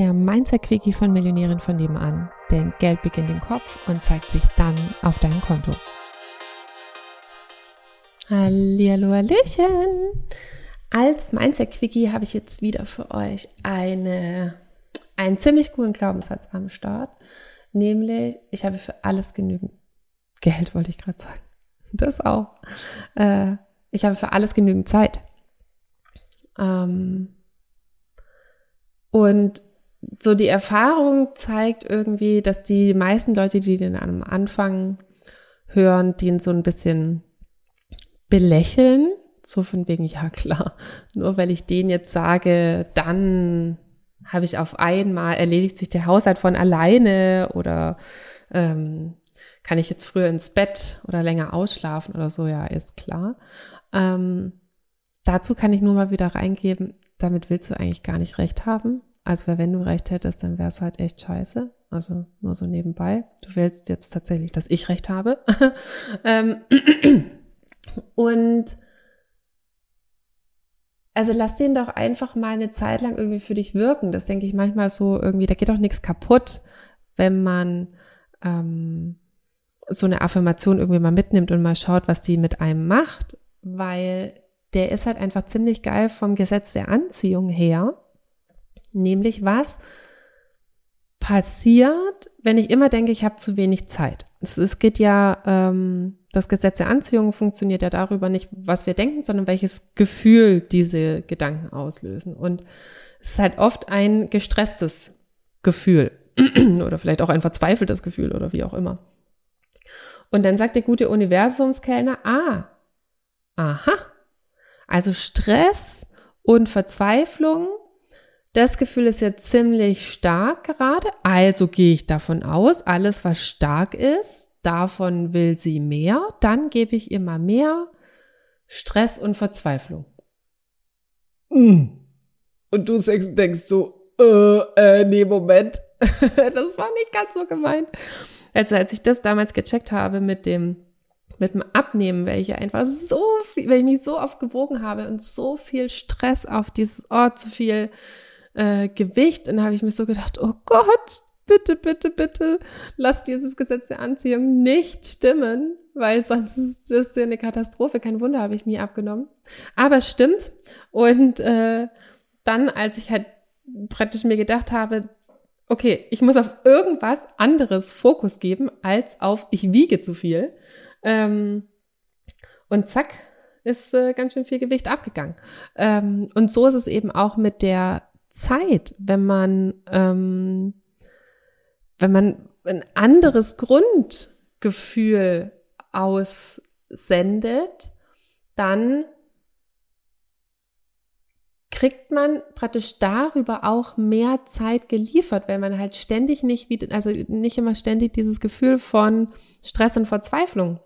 der Mindset-Quickie von Millionären von nebenan. Denn Geld beginnt im Kopf und zeigt sich dann auf deinem Konto. Hallihallo, Hallöchen! Als Mindset-Quickie habe ich jetzt wieder für euch eine, einen ziemlich coolen Glaubenssatz am Start. Nämlich, ich habe für alles genügend Geld, wollte ich gerade sagen. Das auch. Äh, ich habe für alles genügend Zeit. Ähm, und so die Erfahrung zeigt irgendwie, dass die meisten Leute, die den am Anfang hören, den so ein bisschen belächeln. So von wegen, ja klar, nur weil ich den jetzt sage, dann habe ich auf einmal, erledigt sich der Haushalt von alleine oder ähm, kann ich jetzt früher ins Bett oder länger ausschlafen oder so, ja, ist klar. Ähm, dazu kann ich nur mal wieder reingeben, damit willst du eigentlich gar nicht recht haben. Also wenn du recht hättest, dann wäre es halt echt scheiße. Also nur so nebenbei. Du willst jetzt tatsächlich, dass ich recht habe. ähm, und also lass den doch einfach mal eine Zeit lang irgendwie für dich wirken. Das denke ich manchmal so irgendwie, da geht doch nichts kaputt, wenn man ähm, so eine Affirmation irgendwie mal mitnimmt und mal schaut, was die mit einem macht, weil der ist halt einfach ziemlich geil vom Gesetz der Anziehung her. Nämlich was passiert, wenn ich immer denke, ich habe zu wenig Zeit. Es, es geht ja, ähm, das Gesetz der Anziehung funktioniert ja darüber nicht, was wir denken, sondern welches Gefühl diese Gedanken auslösen. Und es ist halt oft ein gestresstes Gefühl oder vielleicht auch ein verzweifeltes Gefühl oder wie auch immer. Und dann sagt der gute Universumskellner, ah, aha, also Stress und Verzweiflung, das Gefühl ist jetzt ziemlich stark gerade, also gehe ich davon aus, alles was stark ist, davon will sie mehr, dann gebe ich immer mehr Stress und Verzweiflung. Mm. Und du denkst so, äh, äh, nee, Moment, das war nicht ganz so gemeint. Also als ich das damals gecheckt habe mit dem mit dem Abnehmen, weil ich ja einfach so viel, weil ich mich so oft gewogen habe und so viel Stress auf dieses Ort, so viel äh, Gewicht. Und da habe ich mir so gedacht, oh Gott, bitte, bitte, bitte, lass dieses Gesetz der Anziehung nicht stimmen, weil sonst ist das ja eine Katastrophe. Kein Wunder, habe ich nie abgenommen. Aber es stimmt. Und äh, dann, als ich halt praktisch mir gedacht habe, okay, ich muss auf irgendwas anderes Fokus geben, als auf ich wiege zu viel. Ähm, und zack, ist äh, ganz schön viel Gewicht abgegangen. Ähm, und so ist es eben auch mit der Zeit, wenn man, ähm, wenn man ein anderes Grundgefühl aussendet, dann kriegt man praktisch darüber auch mehr Zeit geliefert, weil man halt ständig nicht wieder, also nicht immer ständig dieses Gefühl von Stress und Verzweiflung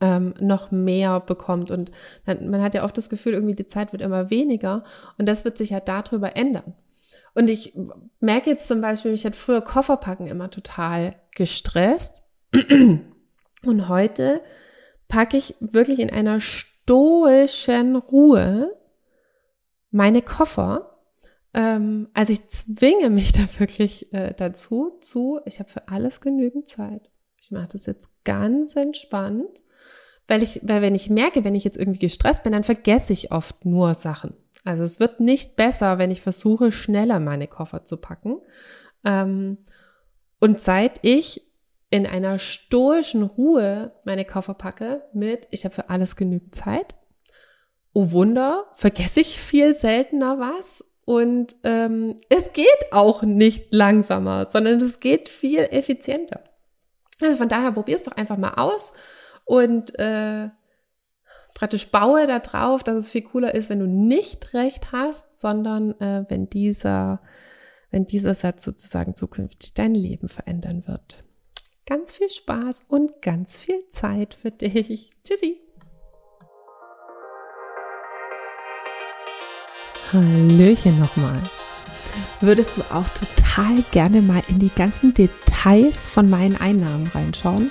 ähm, noch mehr bekommt. Und man hat ja oft das Gefühl, irgendwie die Zeit wird immer weniger und das wird sich ja darüber ändern. Und ich merke jetzt zum Beispiel, mich hat früher Kofferpacken immer total gestresst. Und heute packe ich wirklich in einer stoischen Ruhe meine Koffer. Ähm, also ich zwinge mich da wirklich äh, dazu, zu, ich habe für alles genügend Zeit. Ich mache das jetzt ganz entspannt weil ich, weil wenn ich merke, wenn ich jetzt irgendwie gestresst bin, dann vergesse ich oft nur Sachen. Also es wird nicht besser, wenn ich versuche, schneller meine Koffer zu packen. Ähm, und seit ich in einer stoischen Ruhe meine Koffer packe mit, ich habe für alles genügend Zeit. Oh Wunder, vergesse ich viel seltener was und ähm, es geht auch nicht langsamer, sondern es geht viel effizienter. Also von daher probier es doch einfach mal aus und äh, praktisch baue da drauf, dass es viel cooler ist, wenn du nicht recht hast, sondern äh, wenn dieser, wenn dieser Satz sozusagen zukünftig dein Leben verändern wird. Ganz viel Spaß und ganz viel Zeit für dich. Tschüssi. Hallöchen nochmal. Würdest du auch total gerne mal in die ganzen Details von meinen Einnahmen reinschauen?